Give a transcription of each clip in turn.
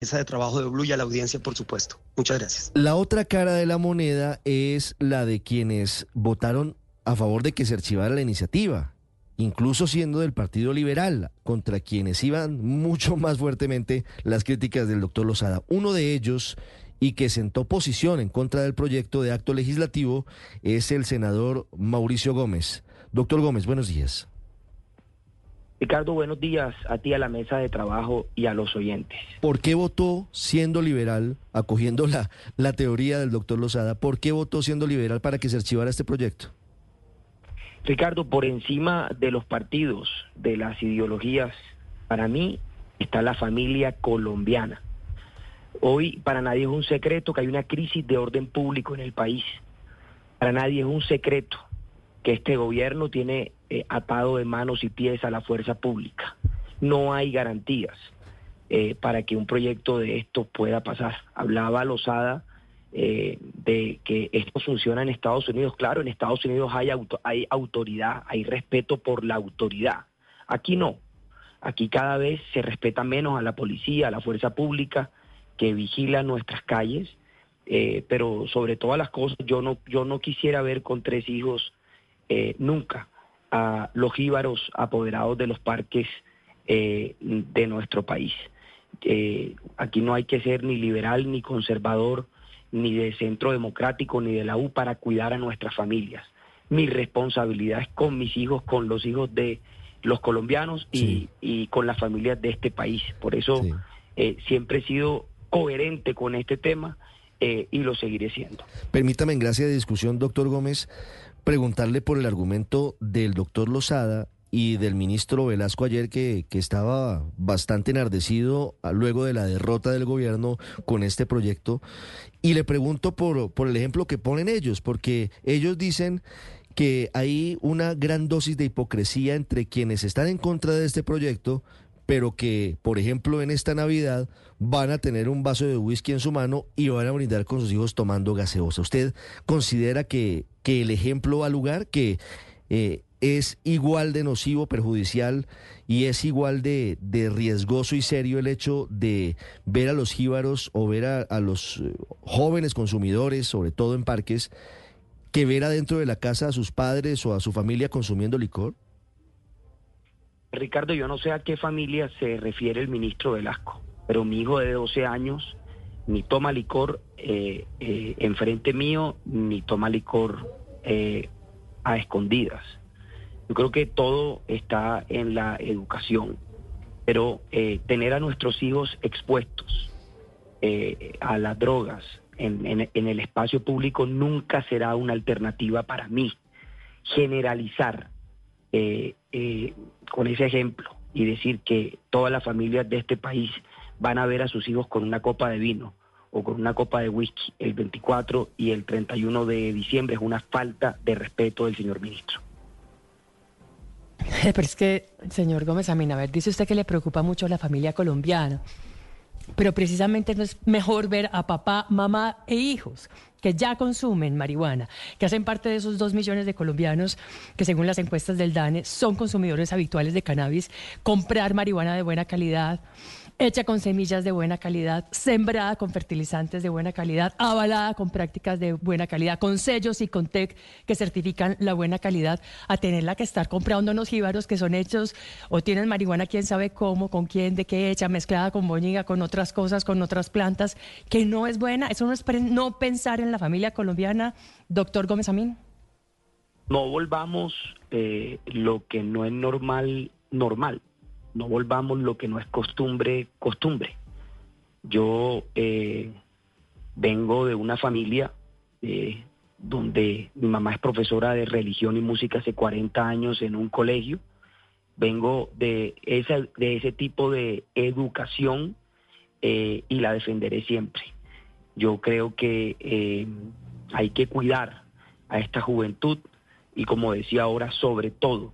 mesa de trabajo de Blue y a la audiencia, por supuesto. Muchas gracias. La otra cara de la moneda es la de quienes votaron a favor de que se archivara la iniciativa, incluso siendo del Partido Liberal, contra quienes iban mucho más fuertemente las críticas del doctor Lozada. Uno de ellos, y que sentó posición en contra del proyecto de acto legislativo, es el senador Mauricio Gómez. Doctor Gómez, buenos días. Ricardo, buenos días a ti, a la mesa de trabajo y a los oyentes. ¿Por qué votó siendo liberal, acogiendo la, la teoría del doctor Lozada, por qué votó siendo liberal para que se archivara este proyecto? Ricardo, por encima de los partidos, de las ideologías, para mí está la familia colombiana. Hoy para nadie es un secreto que hay una crisis de orden público en el país. Para nadie es un secreto que este gobierno tiene eh, atado de manos y pies a la fuerza pública. No hay garantías eh, para que un proyecto de esto pueda pasar. Hablaba Lozada eh, de que esto funciona en Estados Unidos. Claro, en Estados Unidos hay, hay autoridad, hay respeto por la autoridad. Aquí no. Aquí cada vez se respeta menos a la policía, a la fuerza pública que vigila nuestras calles. pero sobre todas las cosas, yo no, yo no quisiera ver con tres hijos nunca a los jíbaros apoderados de los parques eh, de nuestro país. Eh, aquí no hay que ser ni liberal, ni conservador, ni de centro democrático, ni de la U para cuidar a nuestras familias. Mi responsabilidad es con mis hijos, con los hijos de los colombianos y, con las familias de este país. Por eso eh, siempre he sido coherente con este tema y lo seguiré siendo. Permítame, en gracia de discusión, doctor Gómez, preguntarle por el argumento del doctor Lozada y del ministro Velasco ayer que, que, estaba bastante enardecido luego de la derrota del gobierno con este proyecto. Y le pregunto por, por el ejemplo que ponen ellos, porque ellos dicen que hay una gran dosis de hipocresía entre quienes están en contra de este proyecto, pero que, por ejemplo, en esta Navidad van a tener un vaso de whisky en su mano y van a brindar con sus hijos tomando gaseosa. ¿Usted considera que, que el ejemplo va lugar, que eh, es igual de nocivo, perjudicial y es igual de, de, riesgoso y serio el hecho de ver a los jíbaros o ver a, a los eh, jóvenes consumidores, sobre todo en parques, que ver adentro de la casa a sus padres o a su familia consumiendo licor? Ricardo, yo no sé a qué familia se refiere el ministro Velasco, pero mi hijo de 12 años ni toma licor eh, eh, enfrente mío, ni toma licor eh, a escondidas. Yo creo que todo está en la educación, pero eh, tener a nuestros hijos expuestos eh, a las drogas en, el espacio público nunca será una alternativa para mí. Generalizar eh, eh, con ese ejemplo y decir que todas las familias de este país van a ver a sus hijos con una copa de vino o con una copa de whisky el 24 y el 31 de diciembre es una falta de respeto del señor ministro. Pero es que, señor Gómez Amina, a ver, dice usted que le preocupa mucho la familia colombiana, pero precisamente no es mejor ver a papá, mamá e hijos que ya consumen marihuana, que hacen parte de esos dos millones de colombianos que según las encuestas del DANE son consumidores habituales de cannabis, comprar marihuana de buena calidad, hecha con semillas de buena calidad, sembrada con fertilizantes de buena calidad, avalada con prácticas de buena calidad, con sellos y con TEC que certifican la buena calidad, a tenerla que estar comprando unos jíbaros que son hechos o tienen marihuana quién sabe cómo, con quién, de qué hecha, mezclada con boñiga, con otras cosas, con otras plantas, que no es buena. Eso no es no pensar en la familia colombiana, doctor Gómez Amín. No volvamos eh, lo que no es normal, normal no volvamos lo que no es costumbre, costumbre. Yo eh, vengo de una familia eh, donde mi mamá es profesora de religión y música hace 40 años en un colegio. Vengo de, esa, de ese tipo de educación eh, y la defenderé siempre. Yo creo que hay que cuidar a esta juventud y como decía ahora, sobre todo,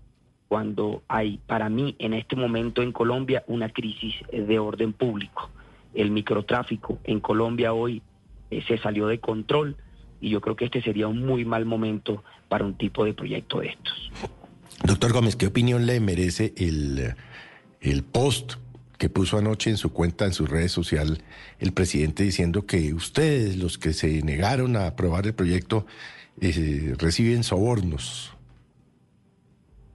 cuando hay, para mí, en este momento en Colombia, una crisis de orden público. El microtráfico en Colombia hoy eh, se salió de control y yo creo que este sería un muy mal momento para un tipo de proyecto de estos. Doctor Gómez, ¿qué opinión le merece el, el post que puso anoche en su cuenta, en su red social, el presidente diciendo que ustedes, los que se negaron a aprobar el proyecto, eh, reciben sobornos.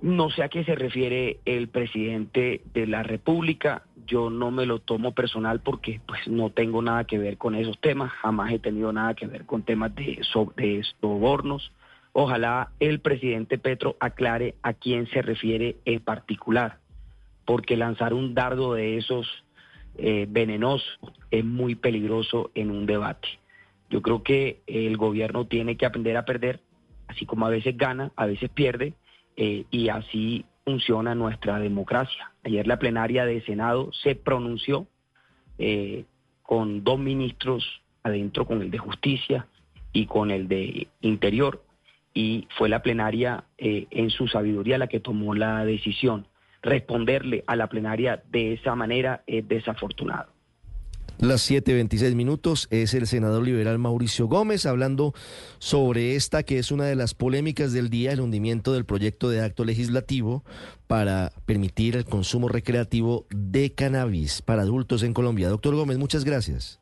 No sé a qué se refiere el presidente de la República. Yo no me lo tomo personal porque pues no tengo nada que ver con esos temas. Jamás he tenido nada que ver con temas de, sobornos. Ojalá el presidente Petro aclare a quién se refiere en particular, porque lanzar un dardo de esos eh, venenosos es muy peligroso en un debate. Yo creo que el gobierno tiene que aprender a perder, así como a veces gana, a veces pierde eh, y así funciona nuestra democracia. Ayer la plenaria de Senado se pronunció eh, con dos ministros adentro, con el de Justicia y con el de Interior, y fue la plenaria eh, en su sabiduría la que tomó la decisión. Responderle a la plenaria de esa manera es desafortunado. Las 7.26 minutos es el senador liberal Mauricio Gómez hablando sobre esta que es una de las polémicas del día, el hundimiento del proyecto de acto legislativo para permitir el consumo recreativo de cannabis para adultos en Colombia. Doctor Gómez, muchas gracias.